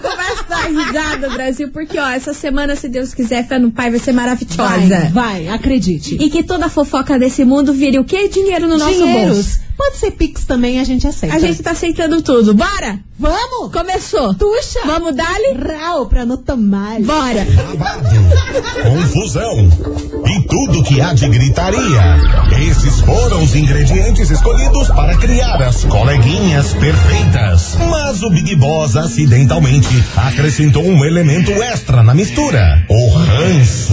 começa a dar risada, Brasil, porque, ó, essa semana, se Deus quiser, fé no pai vai ser maravilhosa. Vai, vai, acredite. E que toda fofoca desse mundo vire o quê? Dinheiro no nosso Dinheiros. bolso. Pode ser Pix também, a gente aceita. A gente tá aceitando tudo. Bora! Vamos! Começou. Tuxa! Vamos dar-lhe? Rau pra não tomar. Bora! Confusão e tudo que há de gritaria. Esses foram os ingredientes escolhidos para criar as coleguinhas perfeitas. Mas o Big Boss acidentalmente acrescentou um elemento extra na mistura: o ranço.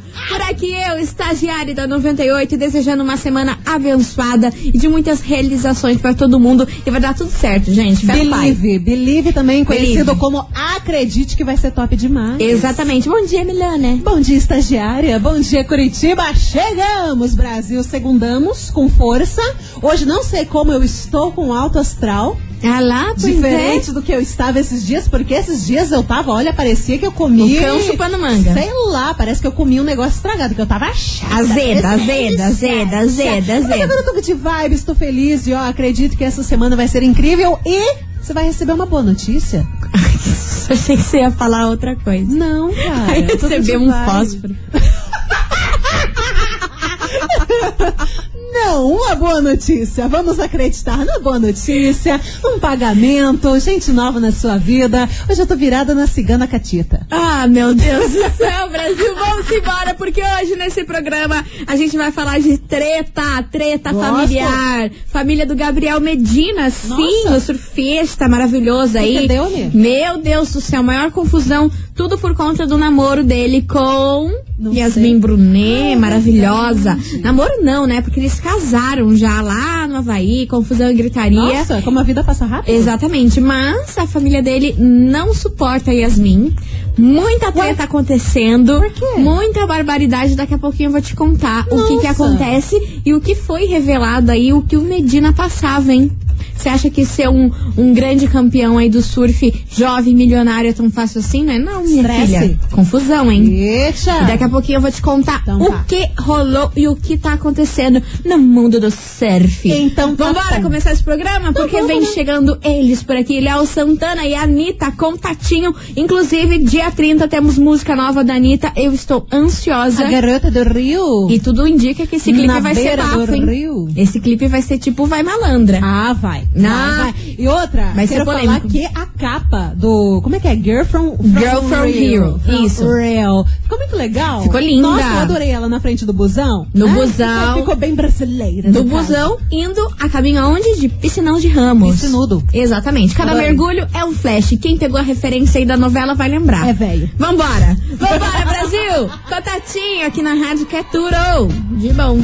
Por aqui eu, estagiária da 98, desejando uma semana abençoada e de muitas realizações para todo mundo. E vai dar tudo certo, gente. Fé. Believe, Believe também conhecido Believe. como Acredite que vai ser top demais. Exatamente. Bom dia, Milana. Bom dia, estagiária. Bom dia, Curitiba. Chegamos, Brasil. Segundamos com força. Hoje não sei como eu estou com alto astral. Ah lá, pois Diferente é. do que eu estava esses dias, porque esses dias eu tava, olha, parecia que eu comi. O cão chupando manga. Sei lá, parece que eu comi um negócio estragado, que eu tava chata. Azeda, azeda, azeda, azeda, Mas azeda. agora eu tô de vibes, tô feliz e ó, acredito que essa semana vai ser incrível e você vai receber uma boa notícia. Eu achei que você ia falar outra coisa. Não, cara. Vai receber um fósforo. Não, uma boa notícia. Vamos acreditar na boa notícia. Um pagamento, gente nova na sua vida. Hoje eu tô virada na cigana catita. Ah, meu Deus do céu, Brasil, vamos embora, porque hoje nesse programa a gente vai falar de treta, treta Gosto. familiar. Família do Gabriel Medina, sim, Nossa. o surfista maravilhoso aí. que deu, né? Meu Deus do céu, maior confusão, tudo por conta do namoro dele com Não Yasmin sei. Brunet, Ah, maravilhosa. Namoro não, né? Porque eles casaram já lá no Havaí, confusão e gritaria. Nossa, como a vida passa rápido. Exatamente, mas a família dele não suporta Yasmin. Muita treta acontecendo. Por quê? Muita barbaridade. Daqui a pouquinho eu vou te contar o que, que Nossa. acontece e o que foi revelado aí, o que o Medina passava, hein? Você acha que ser um, um grande campeão aí do surf jovem milionário é tão fácil assim, né? Não, minha Estresse. filha. Confusão, hein? Eita. E daqui a pouquinho eu vou te contar Então o tá. que rolou e o que tá acontecendo no mundo do surf. Então tá Vambora bom. começar esse programa? Porque vamos, vem né? chegando eles por aqui, Léo Santana e Anitta com Tatinho. Inclusive, dia 30 temos música nova da Anitta. Eu estou ansiosa. A garota do Rio. E tudo indica que esse clipe Na vai ser bafo, hein? rio. Esse clipe vai ser tipo Vai Malandra. Ah, vai. Não. Vai, vai. E outra, Vai ser quero falar que a capa do. Como é que é? Girl from, from Girl from Rio. Isso. Rio. Ficou muito legal. Ficou linda. Nossa, eu adorei ela na frente do busão. No Ah, busão. Ficou, ficou bem brasileira. No caso. busão indo a caminho aonde? De Piscinão de Ramos. Piscinudo. Exatamente. Cada Adorei. mergulho é um flash. Quem pegou a referência aí da novela vai lembrar. É velho. Vambora! Vambora, Brasil! Contatinho aqui na rádio que é tudo de bom.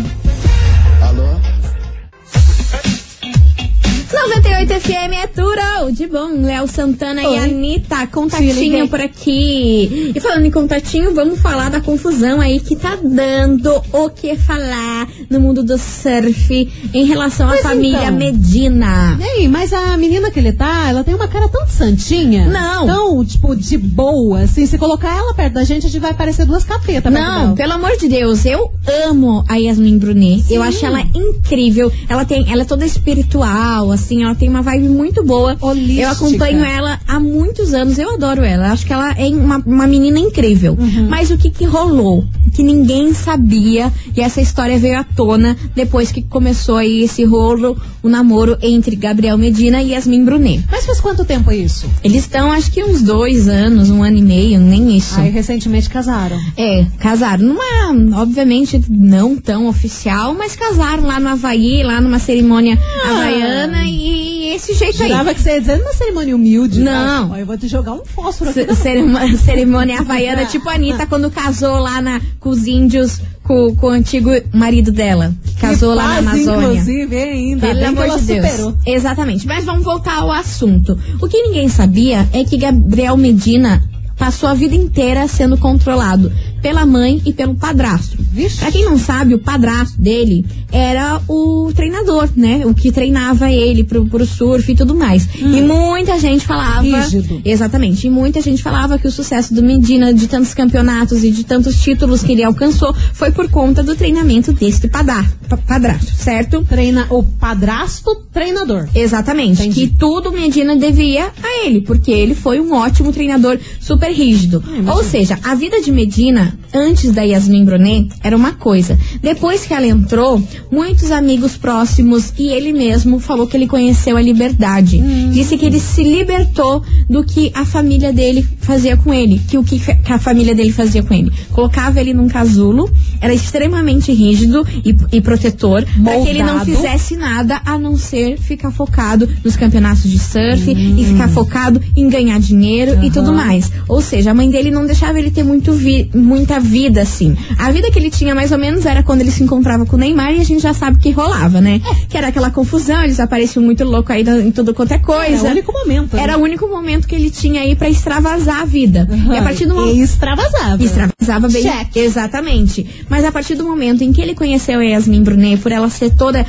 98 FM é tudo de bom. Léo Santana e Oi. Anitta, Se contatinho por aqui. E falando em contatinho, vamos falar da confusão aí que tá dando o que falar no mundo do surf em relação à Pois família então. Medina. Ei, mas a menina que ele tá, ela tem uma cara tão santinha. Não. Tão, tipo, de boa, assim. Se colocar ela perto da gente, a gente vai parecer duas capetas. perto Não, pelo amor de Deus, eu amo a Yasmin Brunet. Sim. Eu acho ela incrível. Ela tem, ela é toda espiritual, assim, ela tem uma vibe muito boa. Holística. Eu acompanho ela há muitos anos, eu adoro ela. Acho que ela é uma, uma menina incrível. Uhum. Mas o que que rolou? Que ninguém sabia e essa história veio à tona depois que começou aí esse rolo, o namoro entre Gabriel Medina e Yasmin Brunet. Mas faz quanto tempo isso? Eles estão, acho que uns dois anos, um ano e meio, nem isso. Aí recentemente casaram. É, casaram numa, obviamente, não tão oficial, mas casaram lá no Havaí, lá numa cerimônia havaiana e esse jeito aí. Jurava que você ia dizer numa cerimônia humilde. Não. Ó, eu vou te jogar um fósforo aqui. Cerimônia, cerimônia havaiana, tipo a Anitta quando casou lá na, com os índios, com, com o antigo marido dela, que casou lá na Amazônia. Inclusive, ainda Pelo bem que amor de Deus. superou. Exatamente. Mas vamos voltar ao assunto. O que ninguém sabia é que Gabriel Medina passou a vida inteira sendo controlado pela mãe e pelo padrasto. Pra quem não sabe, o padrasto dele era o treinador, né? O que treinava ele pro, pro surf e tudo mais. E muita gente falava. Rígido. Exatamente. E muita gente falava que o sucesso do Medina, de tantos campeonatos e de tantos títulos que ele alcançou, foi por conta do treinamento deste padar, pa- padrasto, certo? Treina o padrasto treinador. Exatamente. Entendi. Que tudo Medina devia a ele, porque ele foi um ótimo treinador super rígido. Ou seja, a vida de Medina, antes da Yasmin Brunet, era uma coisa. Depois que ela entrou, muitos amigos próximos e ele mesmo falou que ele conheceu a liberdade. Disse que ele se libertou do que a família dele fazia com ele. Que o que que a família dele fazia com ele? Colocava ele num casulo, era extremamente rígido e, e protetor, para que ele não fizesse nada a não ser ficar focado nos campeonatos de surf e ficar focado em ganhar dinheiro e tudo mais. Ou seja, a mãe dele não deixava ele ter muito vi- muita vida assim. A vida que ele tinha mais ou menos era quando ele se encontrava com o Neymar e a gente já sabe que rolava, né? Que era aquela confusão, eles apareciam muito louco aí em tudo quanto é coisa. Era o único momento. né? Era o único momento que ele tinha aí pra extravasar a vida. E a partir do momento E extravasava. Extravasava bem. Check. Exatamente. Mas a partir do momento em que ele conheceu a Yasmin Brunet, por ela ser toda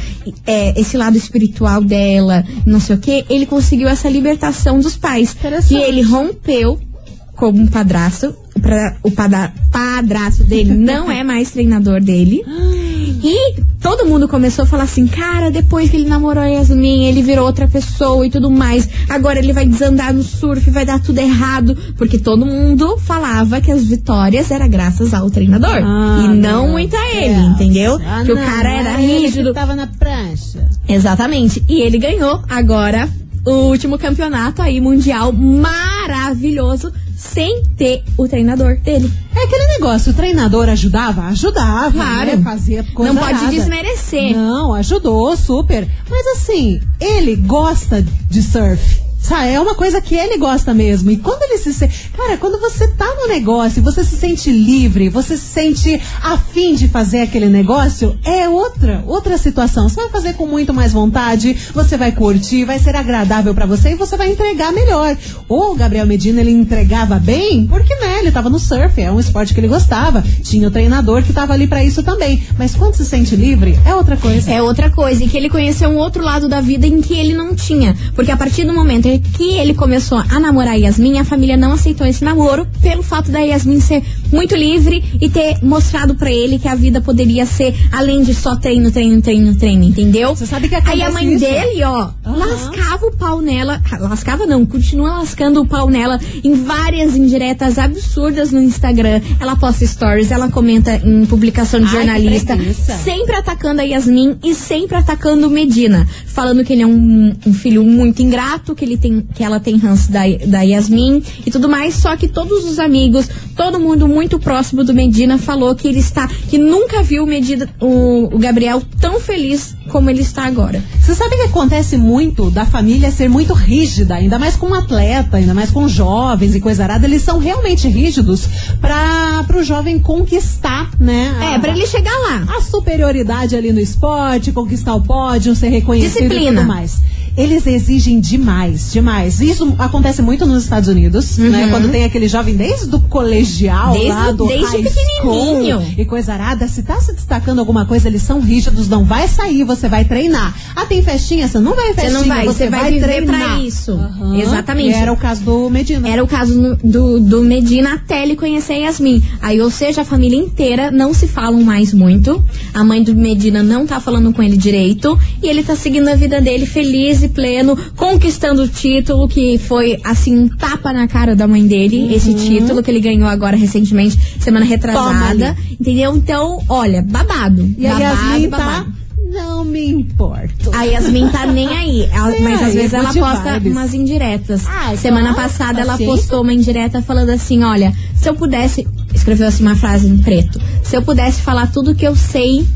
é, esse lado espiritual dela, não sei o que, ele conseguiu essa libertação dos pais. E ele rompeu como um padrasto. Pra, o pada, padrasto dele não é mais treinador dele. E todo mundo começou a falar assim, cara, depois que ele namorou a Yasmin, ele virou outra pessoa e tudo mais. Agora ele vai desandar no surf, vai dar tudo errado. Porque todo mundo falava que as vitórias era graças ao treinador. Ah, e não muito a ele, Deus. entendeu? Ah, que o não, cara era ele rígido. Que tava na prancha. Exatamente. E ele ganhou agora o último campeonato aí mundial maravilhoso sem ter o treinador dele. É aquele negócio, o treinador ajudava? Ajudava, Claro. né? Fazia coisa Não pode desmerecer. Não, ajudou, super. Mas assim, ele gosta de surf. Sabe, é uma coisa que ele gosta mesmo. E quando ele se sente. Cara, quando você tá no negócio, você se sente livre, você se sente afim de fazer aquele negócio, é outra, outra situação. Você vai fazer com muito mais vontade, você vai curtir, vai ser agradável pra você e você vai entregar melhor. O Gabriel Medina, ele entregava bem, porque, né, ele tava no surf, é um esporte que ele gostava. Tinha o treinador que tava ali pra isso também. Mas quando se sente livre, é outra coisa. É outra coisa, e que ele conheceu um outro lado da vida em que ele não tinha. Porque a partir do momento em que ele começou a namorar a Yasmin, a família não aceitou esse namoro pelo fato da Yasmin ser muito livre e ter mostrado pra ele que a vida poderia ser além de só treino, treino, treino, treino, entendeu? Você sabe que Aí a mãe isso? dele, ó, lascava o pau nela. Lascava não, continua lascando o pau nela em várias indiretas absurdas no Instagram. Ela posta stories, ela comenta em publicação de Ai, jornalista. Sempre atacando a Yasmin e sempre atacando Medina. Falando que ele é um, um filho muito ingrato, que, ele tem, que ela tem ranço da, da Yasmin e tudo mais. Só que todos os amigos, todo mundo muito próximo do Medina falou que ele está. que nunca viu o, Medina, o, o Gabriel tão feliz como ele está agora. Você sabe que acontece muito da família ser muito rígida, ainda mais com um atleta, ainda mais com jovens e coisa arada, eles são realmente rígidos para o jovem conquistar, né? a- É, pra ele chegar lá. a superioridade ali no esporte, conquistar o pódio, ser reconhecido e Disciplina. tudo mais. Eles exigem demais, demais. Isso acontece muito nos Estados Unidos, né? Quando tem aquele jovem desde o colegial, Uhum. Desde- lá do desde high pequenininho. e coisa arada, se tá se destacando alguma coisa, eles são rígidos, não vai sair, você vai treinar. Ah, tem festinha? Você não vai em Você festinha, não vai, você vai treinar. pra isso. Aham. Exatamente. E era o caso do Medina. Era o caso do, do Medina até ele conhecer a Yasmin. Aí, ou seja, a família inteira não se falam mais muito. A mãe do Medina não tá falando com ele direito. E ele tá seguindo a vida dele feliz e pleno, conquistando o título, que foi, assim, um tapa na cara da mãe dele. Esse título que ele ganhou agora recentemente, semana Toma retrasada. Entendeu? Então, olha, babado. E a babado, Yasmin tá. Não me importo. A Yasmin tá nem aí. Ela- mas às vezes ela posta vibes. umas indiretas. Ai, Semana claro, passada ela postou uma indireta falando assim: olha, se eu pudesse. Escreveu assim uma frase em preto. Se eu pudesse falar tudo que eu sei,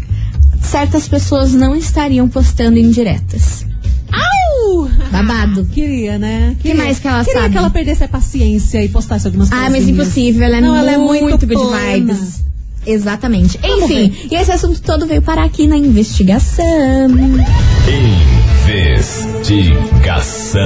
certas pessoas não estariam postando indiretas. Au! Babado. Queria, né? Que mais que ela queria sabe? que ela perdesse a paciência e postasse algumas coisas. Ah, mas impossível, ela é, Não, muito, ela é muito good vibes. Exatamente. Vamos Enfim, e esse assunto todo veio parar aqui na investigação. Investigação.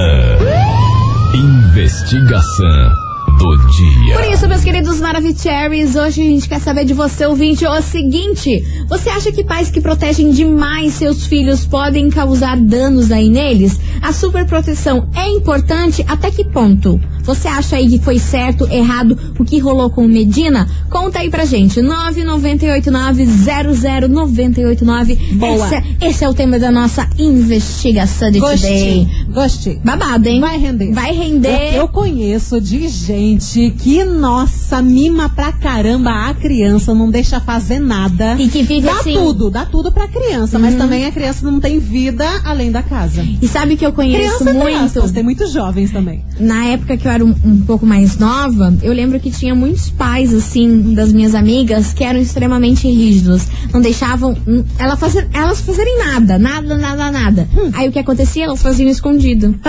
Investigação do dia. Por isso, meus queridos Maravicheries, hoje a gente quer saber de você, ouvinte, o seguinte: você acha que pais que protegem demais seus filhos podem causar danos aí neles? A superproteção é importante até que ponto? Você acha aí que foi certo, errado, o que rolou com o Medina? Conta aí pra gente. 998900989. Boa. Esse, é- esse é o tema da nossa investigação de Gostei. today. Gostei. Babado, hein? Vai render. Vai render. Eu, eu conheço de gente que, nossa, mima pra caramba a criança, não deixa fazer nada. E que vive dá assim. tudo, dá tudo pra criança, mas também a criança não tem vida além da casa. E sabe que eu conheço Criança muito. tem muitos jovens também. Na época que eu era um, um pouco mais nova, eu lembro que tinha muitos pais, assim, das minhas amigas, que eram extremamente rígidos. Não deixavam hum, ela fazer, elas fazerem nada, nada, nada, nada. Hum. Aí o que acontecia? Elas faziam escondido.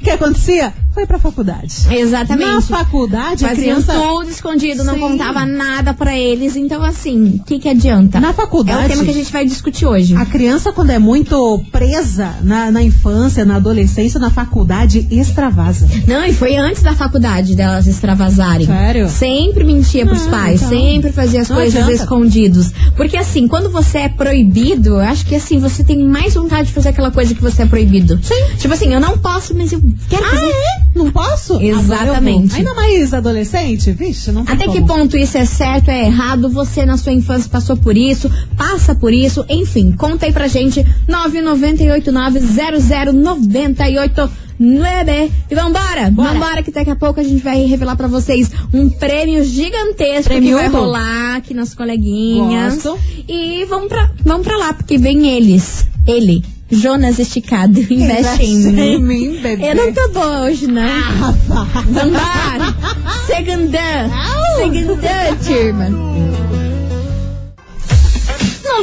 o que acontecia? Foi pra faculdade. Exatamente. Na faculdade, a Faziam criança. tudo escondido, não Sim. contava nada pra eles. Então, assim, o que, que adianta? Na faculdade- É o tema que a gente vai discutir hoje. A criança, quando é muito presa na, na infância, na adolescência, na faculdade, extravasa. Não, e foi antes da faculdade delas extravasarem. Sério? Sempre mentia pros Ah, pais, então. sempre fazia as Não coisas adianta. escondidos. Porque assim, quando você é proibido, eu acho que assim, você tem mais vontade de fazer aquela coisa que você é proibido. Sim. Tipo assim, eu não posso, mas eu quero Ah, fazer. é? Não posso? Exatamente. Ainda mais adolescente? Vixe, não tem Até que como. ponto isso é certo, é errado? Você na sua infância passou por isso, passa por isso, enfim, conta aí pra gente 998900989 e vambora, Bora. vambora que daqui a pouco a gente vai revelar pra vocês um prêmio gigantesco Prêmio que vai rolar aqui nas coleguinhas. Gosto. E vamos pra, vamos pra lá, porque vem eles, ele, Jonas Esticado, investe em mim. em mim, bebê. Eu não tô boa hoje, não. Ah. Vambora! Segundã! Segundã, turma!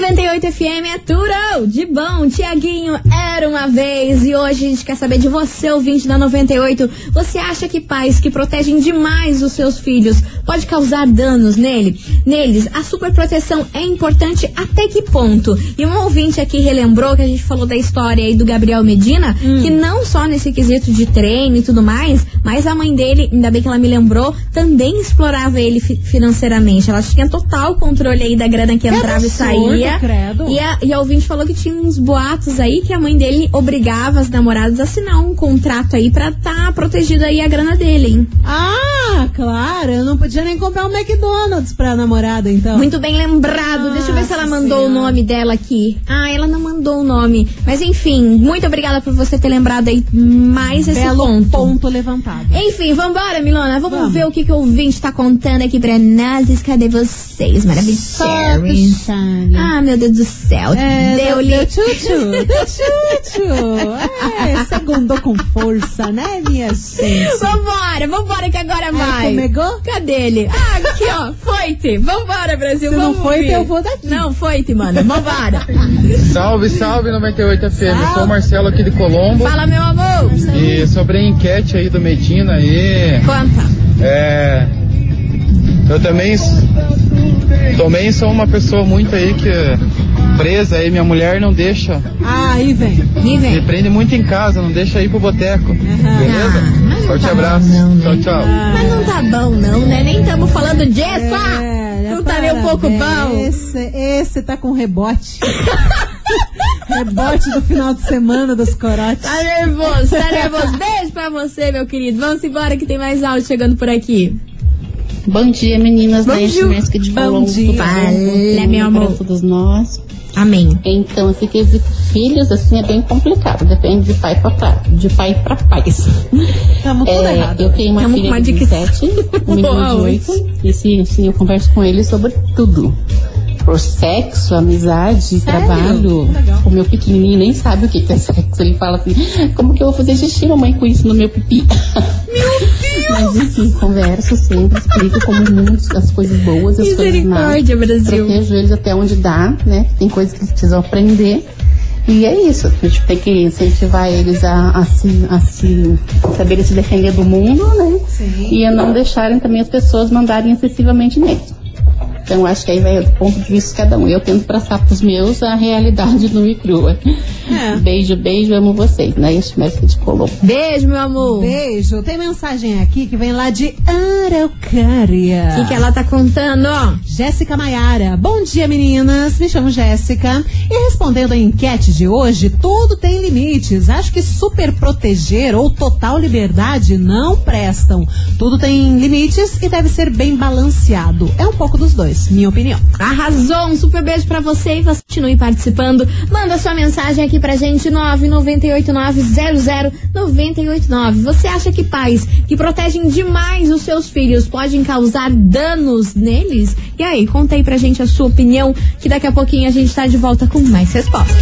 98 FM é tudo de bom. Tiaguinho era uma vez e hoje a gente quer saber de você, ouvinte da 98. Você acha que pais que protegem demais os seus filhos pode causar danos nele? Neles, a superproteção é importante até que ponto? E um ouvinte aqui relembrou que a gente falou da história aí do Gabriel Medina, que não só nesse quesito de treino e tudo mais, mas a mãe dele, ainda bem que ela me lembrou, também explorava ele fi- financeiramente. Ela tinha total controle aí da grana que entrava e absurdo, credo. E a, e a ouvinte falou que tinha uns boatos aí que a mãe dele obrigava as namoradas a assinar um contrato aí pra tá protegido aí a grana dele, hein? Ah, claro. Eu não podia nem comprar um McDonald's pra namorada, então. Muito bem lembrado. Deixa eu ver se ela mandou o Senhora. nome dela aqui. Ah, ela não mandou o nome. Mas enfim, muito obrigada por você ter lembrado aí mais esse Belo ponto. ponto levantado. Enfim, vambora, Milona. Vamos, Vamos. ver o que, que o ouvinte tá contando aqui pra nós. Cadê vocês? Maravilhosos. Ah, meu Deus do céu. É, Deu-lhe. deu tchutchu, deu tchutchu. É, segundou com força, né, minha gente? Vambora, vambora que agora vai. comegou? Cadê ele? Ah, aqui, ó. Foi-te. Vambora, Brasil. Se não foi-te, eu vou daqui. Não, foi-te, mano. Vambora. Salve, salve 98 FM. Eu sou o Marcelo aqui de Colombo. Fala, meu amor. E sobre a enquete aí do Medina aí, Conta. é. Eu também, também sou uma pessoa muito aí que presa aí, minha mulher não deixa, Ah, aí vem. Me me vem. prende muito em casa, não deixa ir pro boteco. Ah, Beleza? não Forte tá abraço. não, né? Tchau, tchau. Mas não tá bom, não, né? Nem estamos falando disso, ah. É, Não tá nem um pouco bom. Esse, esse tá com rebote. rebote do final de semana dos corotes. Tá nervoso, tá nervoso. Beijo pra você, meu querido. Vamos embora que tem mais áudio chegando por aqui. Bom dia, meninas da Bom dia. Enchimesca de Colombo. Tudo meu amor. Para todos nós. Amém. Então, esse quesito filhos, assim, é bem complicado. Depende de pai pra pai. De pai pra pais. Tamo tudo É, errado. eu tenho uma Tamo com filha de dica- 17, um menino de 8. E sim, assim, eu converso com ele sobre tudo. Por sexo, amizade, trabalho. Legal. O meu pequenininho nem sabe o que é sexo. Ele fala assim, como que eu vou fazer xixi, mamãe, com isso no meu pipi? Mas enfim, converso sempre, explico como o mundo, as coisas boas, as coisas más. Brasil. Protejo eles até onde dá, né? Tem coisas que eles precisam aprender. E é isso. A gente tem que incentivar eles a, a, se, a se saberem se defender do mundo, né? Sim. E a não deixarem também as pessoas mandarem excessivamente neles. Então acho que aí vai do ponto de vista de cada um. Eu tento passar pros meus a realidade nua e crua. É. Beijo, beijo, amo vocês. Não é isso, mestre de Colombo. Beijo, meu amor. O Beijo. Tem mensagem aqui que vem lá de Araucária. que, que ela tá contando? Jéssica Maiara. Bom dia, meninas. Me chamo Jéssica. E respondendo a enquete de hoje, tudo tem limites. Acho que super proteger ou total liberdade não prestam. Tudo tem limites e deve ser bem balanceado. É um pouco dos dois, minha opinião. Arrasou, um super beijo pra você e você continue participando. Manda sua mensagem aqui pra gente, 998900989. Você acha que pais que protegem demais os seus filhos podem causar danos neles? E aí, conta aí pra gente a sua opinião, que daqui a pouquinho a gente tá de volta com mais respostas.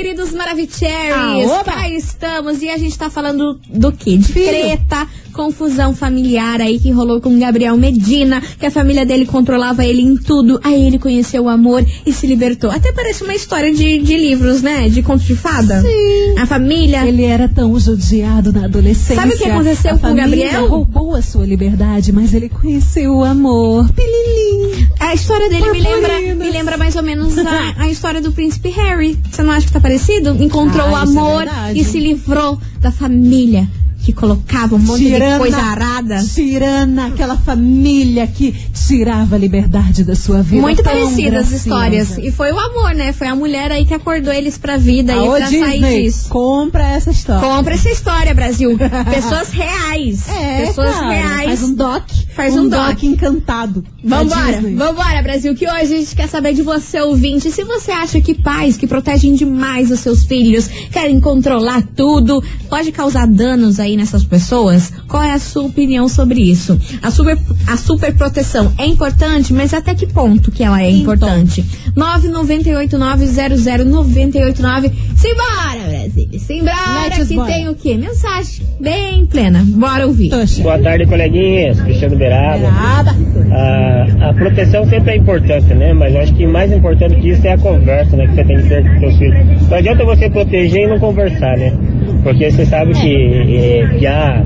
Queridos Maravicheries. Ah! Cá estamos e a gente tá falando do quê? De Filho. treta, confusão familiar aí que rolou com Gabriel Medina, que a família dele controlava ele em tudo. Aí ele conheceu o amor e se libertou. Até parece uma história de, de livros, né? De conto de fada. Sim. A família. Ele era tão judiado na adolescência. Sabe o que aconteceu a com o Gabriel? roubou a sua liberdade, mas ele conheceu o amor. Pililim. A história dele me lembra, me lembra mais ou menos a, a história do príncipe Harry. Você não acha que tá parecido? Encontrou Ah, o é amor verdade. e se livrou da família que colocava um monte Tirana, de coisa arada. Tirana, aquela família que tirava a liberdade da sua vida. Muito parecidas as histórias. E foi o amor, né? Foi a mulher aí que acordou eles pra vida Aô, e pra sair Disney, disso. compra essa história. Compra essa história, Brasil. Pessoas reais. É, Pessoas cara, reais. Faz um doc. Faz um doc. encantado. da Vambora, vambora, Brasil, que hoje a gente quer saber de você, ouvinte. Se você acha que pais que protegem demais os seus filhos querem controlar tudo, pode causar danos aí nessas pessoas, qual é a sua opinião sobre isso? A super, a super proteção é importante, mas até que ponto que ela é Então. importante? 998900989. Simbora, Brasil! Simbora, que bora. tem o quê? Mensagem bem plena. Bora ouvir. Toxa. Boa tarde, coleguinhas. Cristiano Beraba. Beraba. A, a proteção sempre é importante, né? Mas eu acho que mais importante que isso é a conversa, né? Que você tem que ter com seus filhos. Não adianta você proteger e não conversar, né? Porque você sabe que eh, criar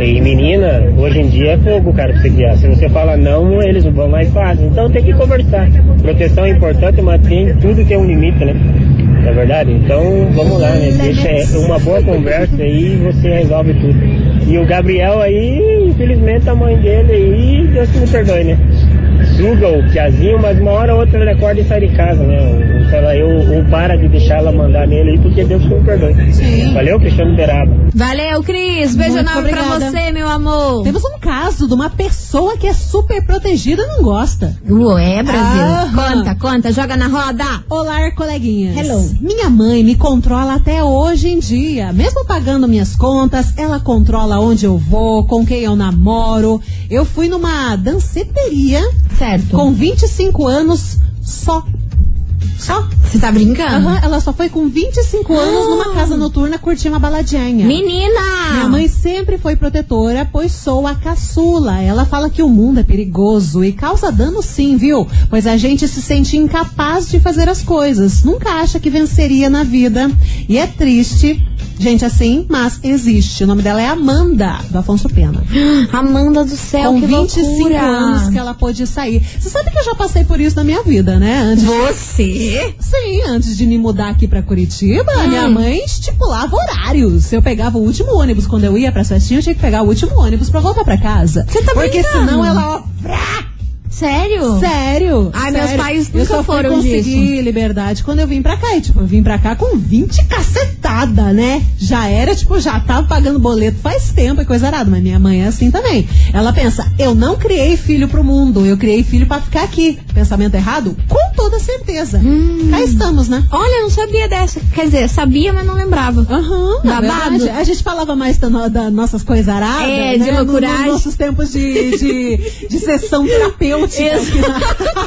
e menina, hoje em dia é fogo, cara, pra você criar. Se você fala não, eles vão mais fácil. Então tem que conversar. Proteção é importante, mas tem, tudo tem um limite, né? Não é verdade? Então vamos lá, né? Deixa uma boa conversa aí e você resolve tudo. E o Gabriel aí, infelizmente a mãe dele aí, Deus que me perdoe, né? Suga o piazinho, mas uma hora ou outra ele acorda e sai de casa, né? Ou, sei lá, eu, ou para de deixar ela mandar nele aí, porque Deus me perdoe. Valeu, Cristiano Beraba. Valeu, Cris. Beijo Muito enorme pra você, meu amor. Temos um caso de uma pessoa que é super protegida e não gosta. Ué, Brasil. Aham. Conta, conta, joga na roda. Olá, coleguinhas. Hello. Minha mãe me controla até hoje em dia. Mesmo pagando minhas contas, ela controla onde eu vou, com quem eu namoro. Eu fui numa danceteria Certo. com 25 anos só. Só. Você tá brincando? Aham, ela só foi com 25 anos numa casa noturna curtir uma baladinha. Menina! Minha mãe sempre foi protetora, pois sou a caçula. Ela fala que o mundo é perigoso e causa dano sim, viu? Pois a gente se sente incapaz de fazer as coisas. Nunca acha que venceria na vida. E é triste, gente assim, mas existe. O nome dela é Amanda, do Afonso Pena. Amanda do céu, Com que 25 loucura. anos que ela pôde sair. Você sabe que eu já passei por isso na minha vida, né? Antes Você? Sim, antes de me mudar aqui pra Curitiba, Hum. minha mãe estipulava horários. Eu pegava o último ônibus quando eu ia pra festinha, eu tinha que pegar o último ônibus pra voltar pra casa. Você tá Porque brincando? senão ela, ó, Sério? sério. Ai, meus sério. pais eu nunca só fui foram conseguir liberdade quando eu vim pra cá. E, tipo, eu vim pra cá com 20 cacetada, né? Já era, tipo, já tava pagando boleto faz tempo e coisa arada. Mas minha mãe é assim também. Ela pensa, eu não criei filho pro mundo, eu criei filho pra ficar aqui. Pensamento errado? Com toda certeza. Hum. Cá estamos, né? Olha, eu não sabia dessa. Quer dizer, sabia, mas não lembrava. Aham, na Babado. a gente falava mais da, no- da nossas coisas aradas, É, de né? No- loucuragem. Nos nossos tempos de, de, de sessão terapêutica. Política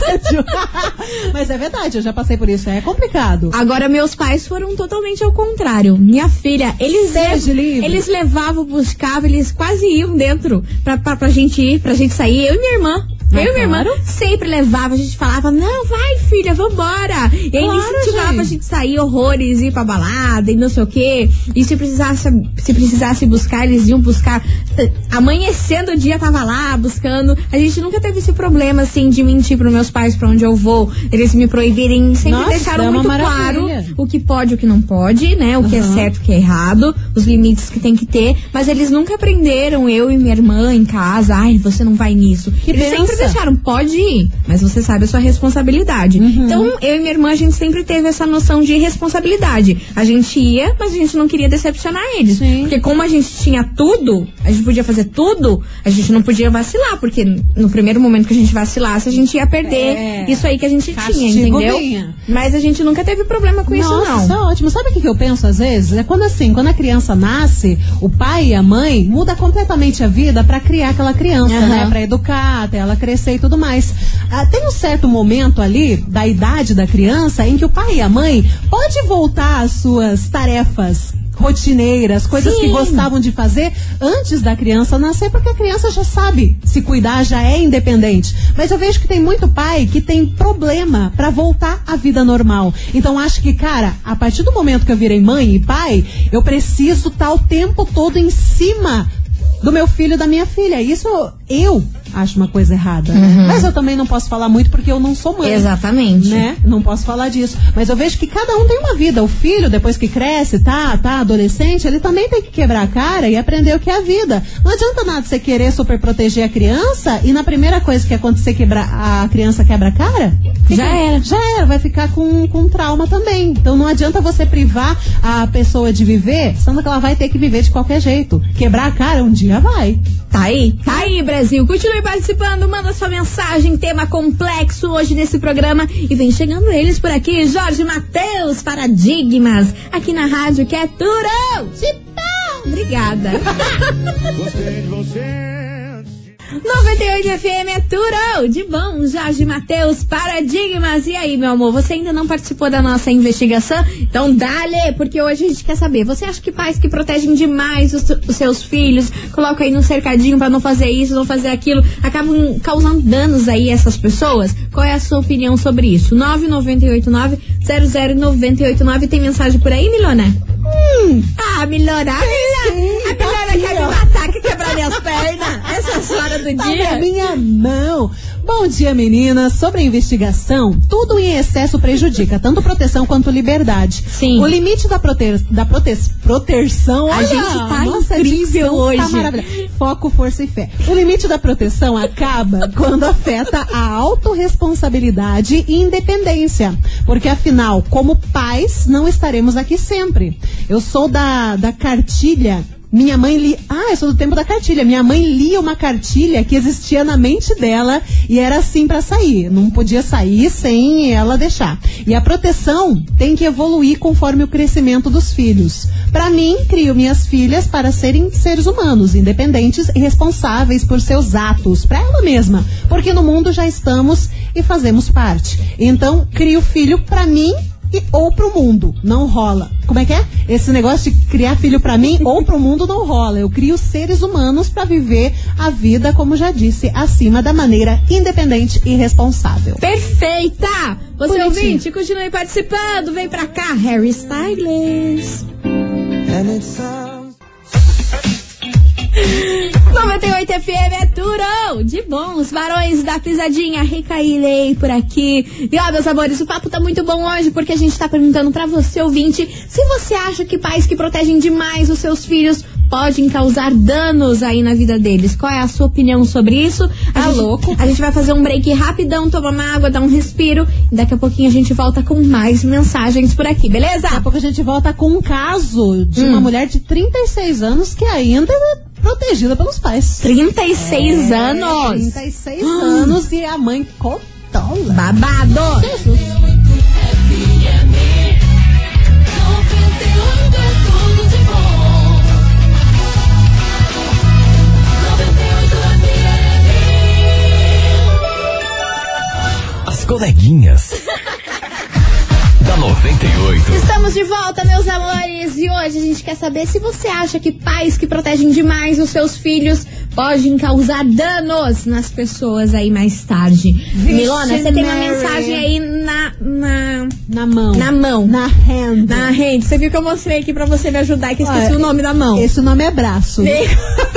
rádio. Mas é verdade, eu já passei por isso. É complicado. Agora, meus pais foram totalmente ao contrário. Minha filha, eles, Seja eles levavam, buscavam, eles quase iam dentro pra, pra, pra gente ir, pra gente sair. Eu e minha irmã. Eu e minha irmã claro. sempre levava, a gente falava, não, vai filha, vambora. E aí Claro, incentivava gente. a gente sair horrores, ir pra balada e não sei o quê. E se precisasse, se precisasse buscar, eles iam buscar. Amanhecendo o dia tava lá buscando. A gente nunca teve esse problema, assim, de mentir pros meus pais pra onde eu vou. Eles me proibirem, sempre Nossa, deixaram é muito maravilha. claro o que pode e o que não pode, né? O que é certo e o que é errado, os limites que tem que ter. Mas eles nunca aprenderam, eu e minha irmã em casa, ai, você não vai nisso. Que eles benção. sempre deixaram, pode ir, mas você sabe a sua responsabilidade. Uhum. Então, eu e minha irmã, a gente sempre teve essa noção de responsabilidade. A gente ia, mas a gente não queria decepcionar eles. Sim. Porque como a gente tinha tudo, a gente podia fazer tudo, a gente não podia vacilar, porque no primeiro momento que a gente vacilasse, a gente ia perder É. isso aí que a gente tinha, Castigo entendeu? vinha. Mas a gente nunca teve problema com isso, Nossa, não. isso é ótimo. Sabe o que, que eu penso às vezes? É quando assim, quando a criança nasce, o pai e a mãe muda completamente a vida pra criar aquela criança, Aham. né? Pra educar, até ela crescer e tudo mais. Ah, tem um certo momento ali da idade da criança em que o pai e a mãe pode voltar às suas tarefas rotineiras, coisas Sim. que gostavam de fazer antes da criança nascer, porque a criança já sabe se cuidar, já é independente. Mas eu vejo que tem muito pai que tem problema pra voltar à vida normal. Então acho que, cara, a partir do momento que eu virei mãe e pai, eu preciso estar o tempo todo em cima do meu filho e da minha filha. Isso eu acho uma coisa errada. né? Mas eu também não posso falar muito porque eu não sou mãe. Exatamente. Né? Não posso falar disso. Mas eu vejo que cada um tem uma vida. O filho, depois que cresce, tá, tá adolescente, ele também tem que quebrar a cara e aprender o que é a vida. Não adianta nada você querer super proteger a criança e na primeira coisa que acontecer quebrar a criança quebra a cara. Já era. Já era, vai ficar com, com trauma também. Então não adianta você privar a pessoa de viver, sendo que ela vai ter que viver de qualquer jeito. Quebrar a cara um dia vai. Tá aí? Tá aí, Brasil. Continue participando, manda sua mensagem, tema complexo hoje nesse programa. E vem chegando eles por aqui, Jorge Matheus, Paradigmas, aqui na rádio que é Turão. Chipão! Obrigada. 98 FM é Turão, de bom, Jorge Matheus, Paradigmas. E aí, meu amor, você ainda não participou da nossa investigação? Então dale, porque hoje a gente quer saber. Você acha que pais que protegem demais os, os seus filhos, colocam aí num cercadinho pra não fazer isso, não fazer aquilo, acabam causando danos aí a essas pessoas? Qual é a sua opinião sobre isso? 9989-00989. Tem mensagem por aí, Milona? Hum. Ah, Milona, a Milona, a Milona quer me matar, quer quebrar minhas pernas. Essa hora do Tá dia. minha mão. Bom dia, meninas. Sobre a investigação, tudo em excesso prejudica tanto proteção quanto liberdade. Sim. O limite da, prote... da prote... proteção. A gente tá nossa, incrível dicção hoje. Tá. Foco, força e fé. O limite da proteção acaba quando afeta a autorresponsabilidade e independência. Porque afinal, como pais, não estaremos aqui sempre. Eu sou da, da cartilha minha mãe li. Ah, eu sou do tempo da cartilha. Minha mãe lia uma cartilha que existia na mente dela e era assim pra sair. Não podia sair sem ela deixar. E a proteção tem que evoluir conforme o crescimento dos filhos. Pra mim, crio minhas filhas para serem seres humanos, independentes e responsáveis por seus atos, pra ela mesma, porque no mundo já estamos e fazemos parte. Então, crio filho pra mim e, ou pro mundo. Não rola. Como é que é? Esse negócio de criar filho pra mim ou pro mundo não rola. Eu crio seres humanos pra viver a vida, como já disse, acima da maneira independente e responsável. Perfeita! Você Bonitinho. ouvinte, continue participando. Vem pra cá, Harry Styles. 98 FM é Turão, de bons, varões da pisadinha, Rica Lei por aqui. E ó, meus amores, o papo tá muito bom hoje porque a gente tá perguntando pra você, ouvinte, se você acha que pais que protegem demais os seus filhos podem causar danos aí na vida deles. Qual é a sua opinião sobre isso? A Tá gente- louco? A gente vai fazer um break rapidão, tomar uma água, dar um respiro. E daqui a pouquinho a gente volta com mais mensagens por aqui, beleza? Daqui a pouco a gente volta com um caso de Hum. uma mulher de 36 anos que ainda protegida pelos pais. 36 É, anos. 36 anos e a mãe cotola. Babado. Jesus. tudo de bom. 98 FM. coleguinhas. Estamos de volta, meus amores, e hoje a gente quer saber se você acha que pais que protegem demais os seus filhos podem causar danos nas pessoas aí mais tarde. Milona, você tem uma mensagem aí na, na, Na mão. na mão. Na hand. Na rede. Você viu que eu mostrei aqui pra você me ajudar, que esqueci Olha, o nome da mão. Esse nome é braço.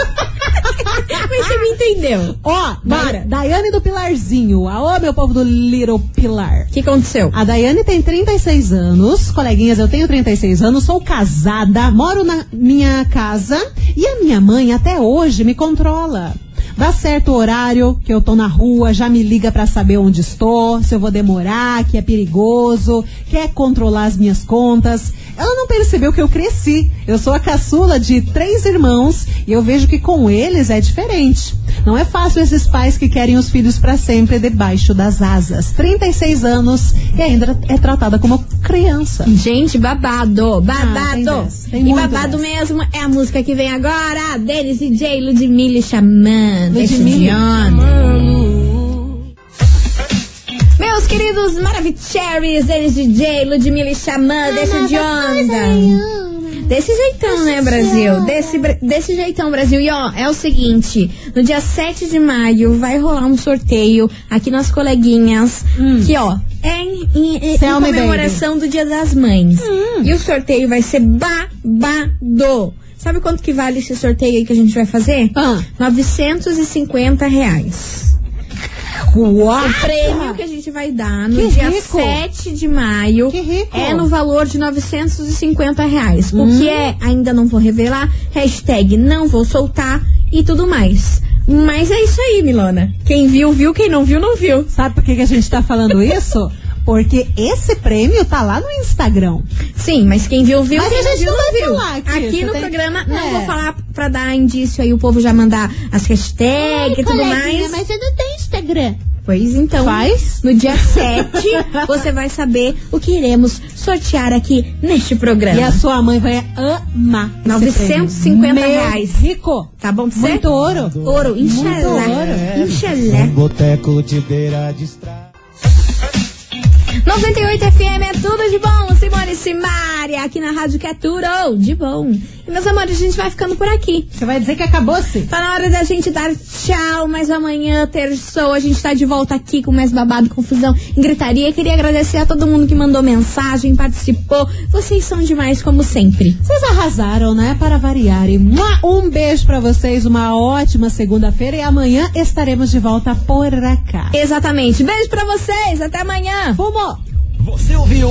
Me entendeu. Ó, Bora. Da- Daiane do Pilarzinho. Aô, meu povo do Little Pilar. O que aconteceu? A Daiane tem 36 anos, coleguinhas, eu tenho 36 anos, sou casada, moro na minha casa e a minha mãe até hoje me controla. Dá certo o horário que eu tô na rua, já me liga pra saber onde estou, se eu vou demorar, que é perigoso, quer controlar as minhas contas. Ela não percebeu que eu cresci. Eu sou a caçula de três irmãos e eu vejo que com eles é diferente. Não é fácil esses pais que querem os filhos pra sempre debaixo das asas. 36 anos e ainda é tratada como criança. Gente, babado, babado. Ah, tem tem e babado dessa. mesmo é a música que vem agora, deles DJ Ludmilla de Ludmilla. Meus queridos Maravicheries, eles DJ Ludmilla e Xamã, deixa de onda. Desse jeitão, né, Brasil? Desse, desse jeitão, Brasil. E ó, é o seguinte: no dia 7 de maio vai rolar um sorteio aqui nas coleguinhas. Que, ó, é em, em- em comemoração do Dia das Mães. E o sorteio vai ser babado. Sabe quanto que vale esse sorteio aí que a gente vai fazer? Ah. 950 reais. Uau! O prêmio que a gente vai dar no Que dia rico. 7 de maio é no valor de 950 reais. O que é, ainda não vou revelar, hashtag não vou soltar e tudo mais. Mas é isso aí, Milona. Quem viu, viu. Quem não viu, não viu. Sabe por que, que a gente tá falando isso? Porque esse prêmio tá lá no Instagram. Sim, mas quem viu, viu. Mas quem a gente viu, não viu. falar aqui, Aqui no programa, não É. vou falar pra dar indício aí, o povo já mandar as hashtags e tudo mais. você não tem Instagram. Pois então, Faz. no dia 7, você vai saber o que iremos sortear aqui neste programa. E a sua mãe vai amar. esse 950 prêmio. Meu reais. Rico. Tá bom pra você? Muito ouro. Ouro, Muito inshallah. ouro. Inshallah. Boteco de beira de estrada. 98 FM é tudo de bom, Simone e Aqui na rádio que é tudo de bom. E meus amores, a gente vai ficando por aqui. Você vai dizer que acabou-se? Tá na hora da gente dar tchau, mas amanhã, terçou, a gente tá de volta aqui com mais babado, confusão e gritaria. Queria agradecer a todo mundo que mandou mensagem, participou. Vocês são demais, como sempre. Vocês arrasaram, né? Para variar. E mua, um beijo pra vocês, uma ótima segunda-feira e amanhã estaremos de volta por cá. Exatamente. Beijo pra vocês, até amanhã. Fumo! Você ouviu?